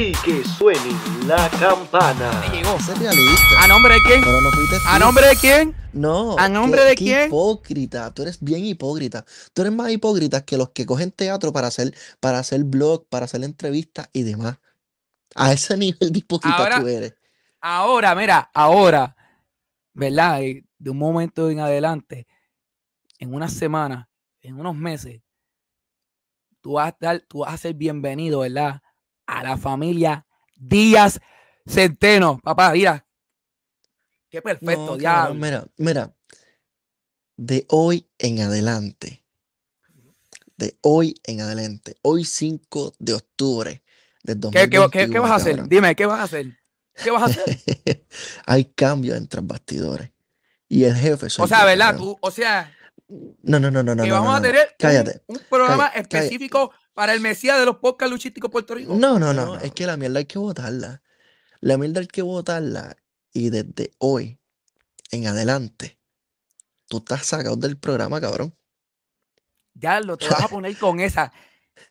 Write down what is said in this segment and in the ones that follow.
y que suene la campana. llegó. Sé realista. ¿A nombre de quién? Pero no fuiste ¿A nombre de quién? No. ¿A nombre qué- de qué quién? hipócrita. Tú eres bien hipócrita. Tú eres más hipócrita que los que cogen teatro para hacer, para hacer blog, para hacer entrevistas y demás. A ese nivel de hipócrita Ahora- tú eres. Ahora, mira, ahora, ¿verdad? Y De un momento en adelante, en unas semanas, en unos meses, tú vas a, dar- tú vas a ser bienvenido, ¿verdad? A la familia Díaz Centeno. Papá, mira. Qué perfecto, No, mira, mira. De hoy en adelante. De hoy en adelante. Hoy 5 de octubre del ¿Qué, qué- qué- qué 2021, vas a hacer? cabrón. Dime, ¿qué vas a hacer? ¿Qué vas a hacer? Hay cambios entre bastidores. Y el jefe O sea, ¿verdad? Tú, o sea, No, no, no, no, no. que no, vamos no, a tener un- Cállate. un, programa cállate, cállate. específico para el Mesías de los podcasts luchísticos Puerto Rico. No, no, no, no. Es que la mierda hay que votarla. La mierda hay que votarla. Y desde hoy en adelante, tú estás sacado del programa, cabrón. Ya lo te vas a poner con esa.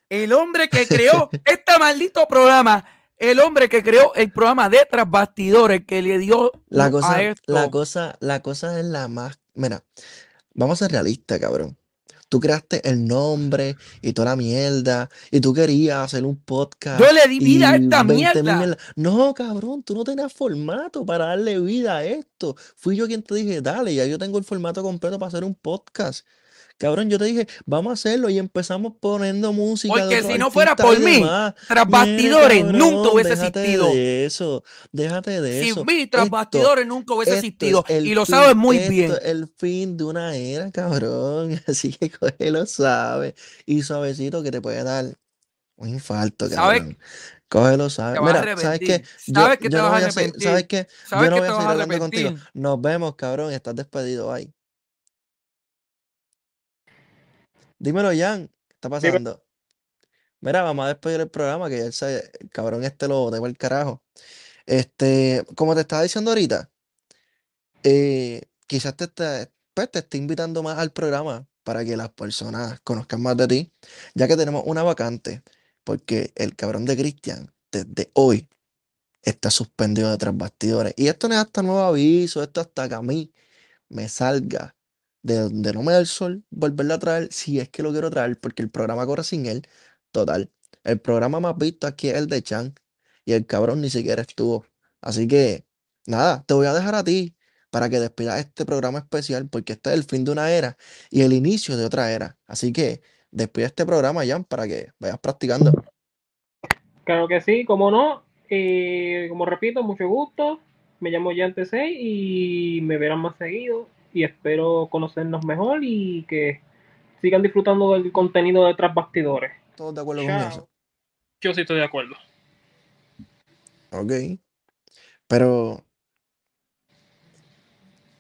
El hombre que creó este maldito programa, el hombre que creó el programa de Tras Bastidores, que le dio La a cosa, esto. la cosa, la cosa es la más. Mira, vamos a ser realistas, cabrón. Tú creaste el nombre y toda la mierda. Y tú querías hacer un podcast. Yo le di vida a esta 20.000 mierda. mierda. No, cabrón, tú no tenías formato para darle vida a esto. Fui yo quien te dije, dale, ya yo tengo el formato completo para hacer un podcast. Cabrón, yo te dije, vamos a hacerlo y empezamos poniendo música. Porque si no fuera por mí. Tras Bastidores nunca hubiese existido. de eso, déjate de eso. Sin mí, Tras Bastidores nunca hubiese existido. Y lo sabes muy esto bien. es el fin de una era, cabrón. Así que cógelo suave y suavecito que te puede dar un infarto, ¿Sabes? cabrón. Cógelo suave. Te vas a Mira, ¿sabes qué? Sabes que te vas a arrepentir. ¿Sabes qué? Sabes Yo no voy a seguir hablando contigo. Nos vemos, cabrón. Estás despedido ahí. Dímelo, Jan. ¿Qué está pasando? Mira, vamos a despedir el programa que ya el cabrón este lo debo el carajo. Este, como te estaba diciendo ahorita, eh, quizás te, esté- pues, te esté invitando más al programa para que las personas conozcan más de ti, ya que tenemos una vacante, porque el cabrón de Cristian, desde hoy, está suspendido de tras bastidores. Y esto no es hasta nuevo aviso, esto hasta que a mí me salga de donde no me da el sol, volverlo a traer, si es que lo quiero traer, porque el programa corre sin él. Total. El programa más visto aquí es el de Chan. Y el cabrón ni siquiera estuvo. Así que, nada, te voy a dejar a ti para que despidas este programa especial, porque este es el fin de una era y el inicio de otra era. Así que despide este programa, Jan, para que vayas practicando. Claro que sí, como no. Eh, como repito, mucho gusto. Me llamo Yante 6 y me verán más seguido. Y espero conocernos mejor y que sigan disfrutando del contenido de Tras Bastidores. ¿Todos de acuerdo con eso? Yo sí estoy de acuerdo. Ok. Pero,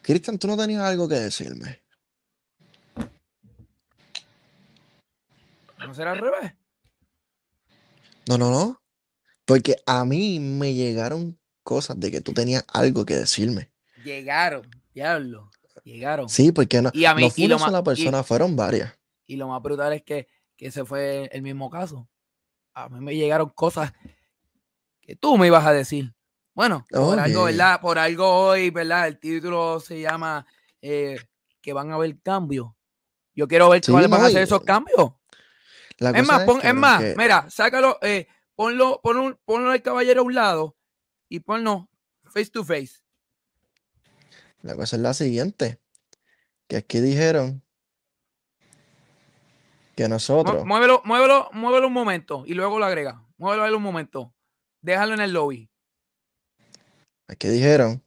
Cristian, tú no tenías algo que decirme. ¿No será al revés? No, no, no. Porque a mí me llegaron cosas de que tú tenías algo que decirme. Llegaron, diablo. Llegaron. Sí, porque no, Y a mí- no fue y una sola y- persona, fueron varias. Y lo más brutal es que, que ese fue el mismo caso. A mí me llegaron cosas que tú me ibas a decir. Bueno, por algo. ¿verdad? Por algo hoy, ¿verdad? El título se llama eh, que van a haber cambios. Yo quiero ver Sí, cuáles van a y- esos cambios. La Es más, pon- es más, que mira, sácalo, eh, ponlo, ponlo, ponlo al caballero a un lado y ponlo face to face. La cosa es la siguiente. Que aquí dijeron que nosotros, Muévelo, muévelo, muévelo un momento y luego lo agrega. Muévelo ahí un momento. Déjalo en el lobby. aquí dijeron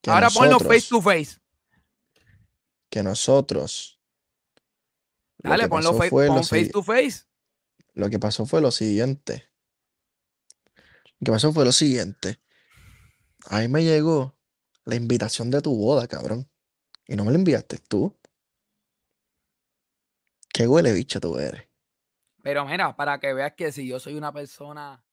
que Ahora ponlo face nosotros, to face. que nosotros, Dale, que ponlo pasó fa- fue lo pon face to face. lo que pasó fue lo siguiente. Lo que pasó fue lo siguiente. Ahí me llegó la invitación de tu boda, cabrón. Y no me la enviaste tú. Qué huele bicho tú eres. Pero mira, para que veas que si yo soy una persona